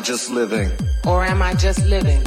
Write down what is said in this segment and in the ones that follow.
I just living? Or am I just living?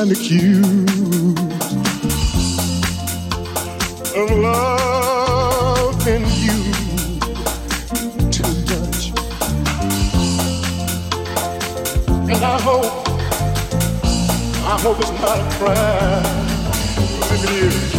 and accused of loving you too much. And I hope, I hope it's not a crime. Look at you.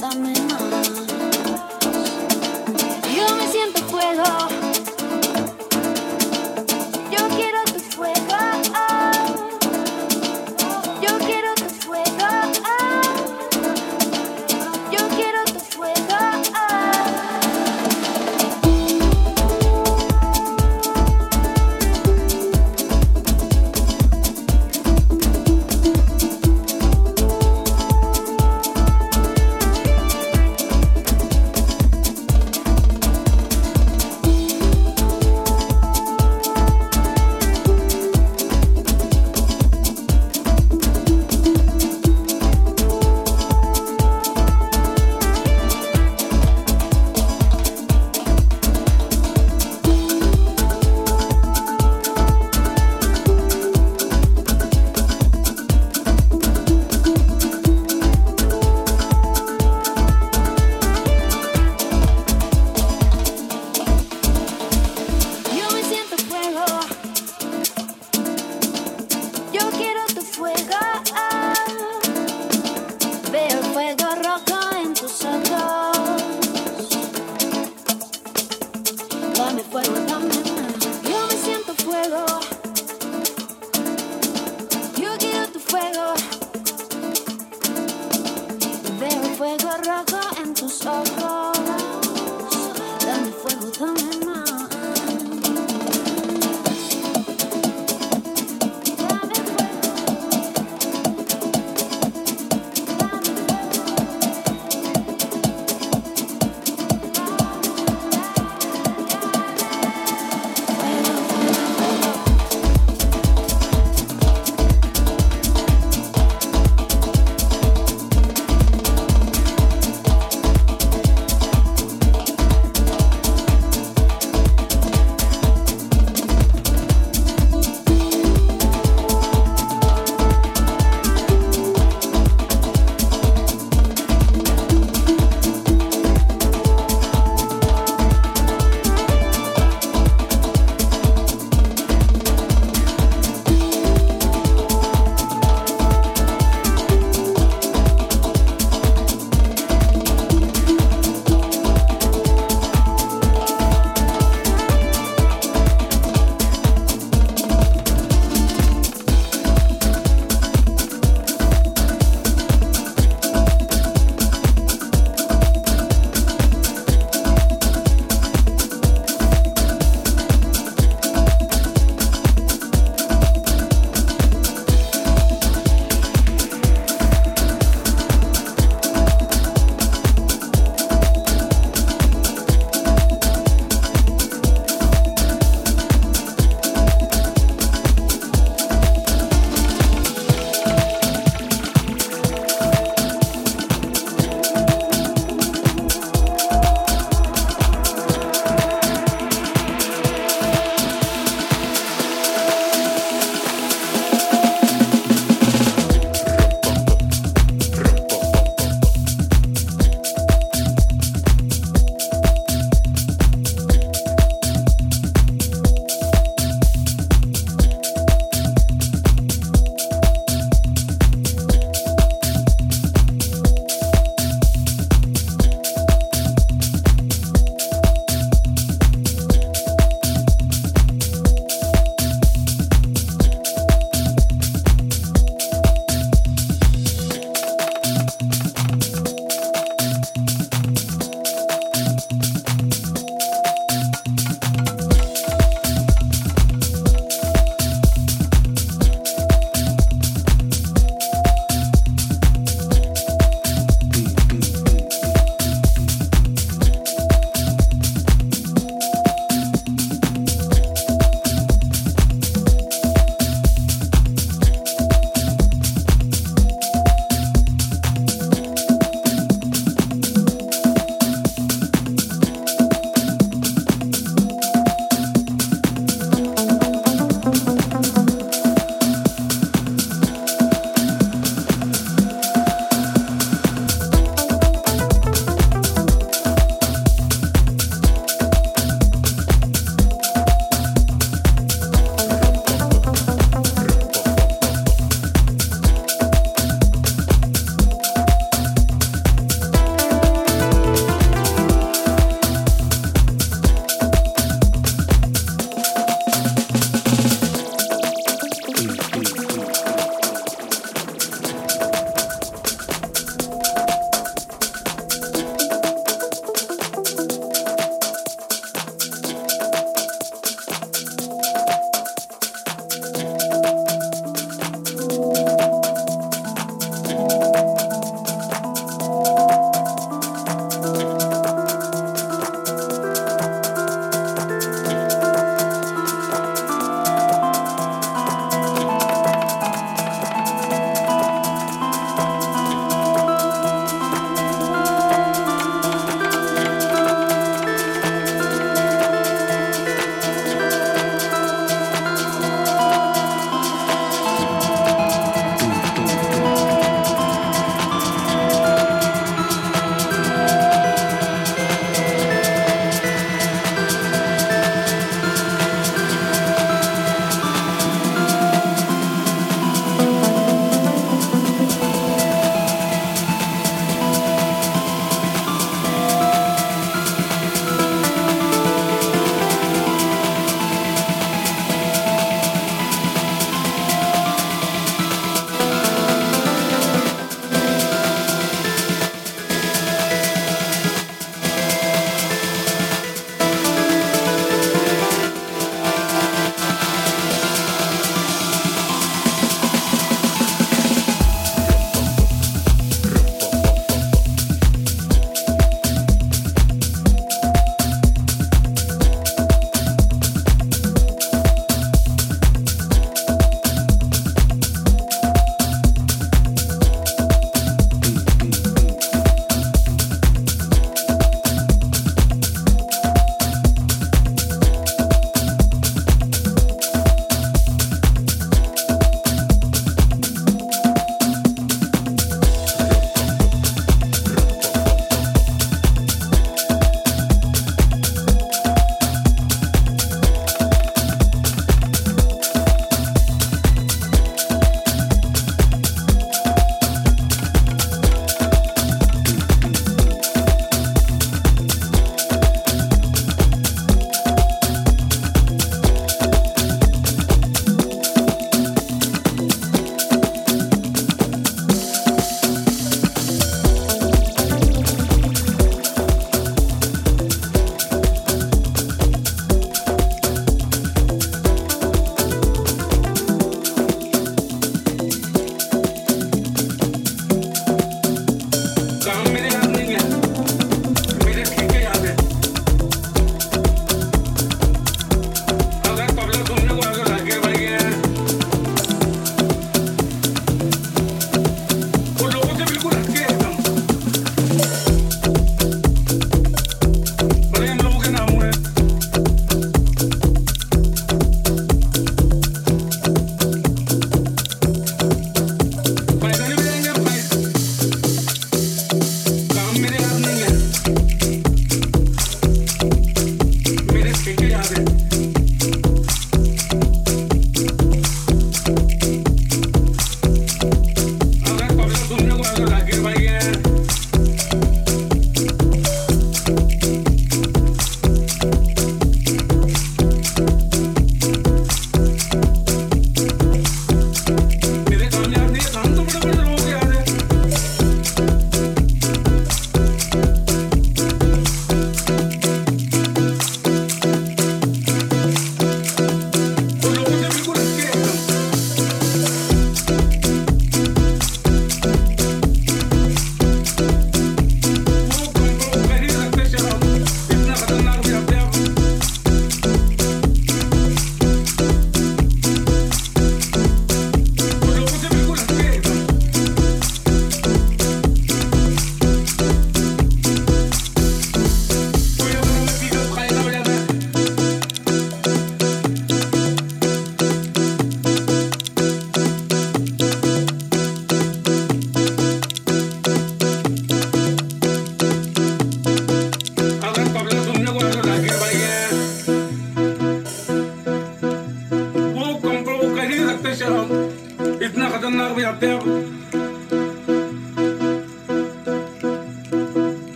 dame más. Yo me siento fuego.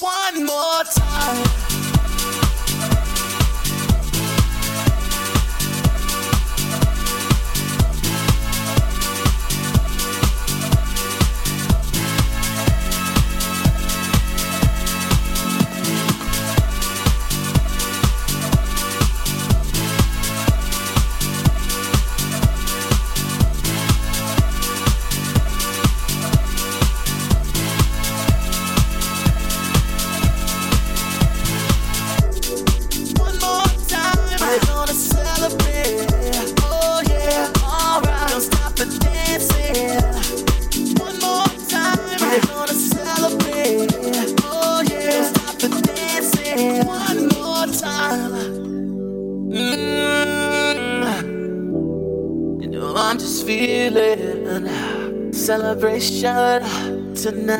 One more time. tonight.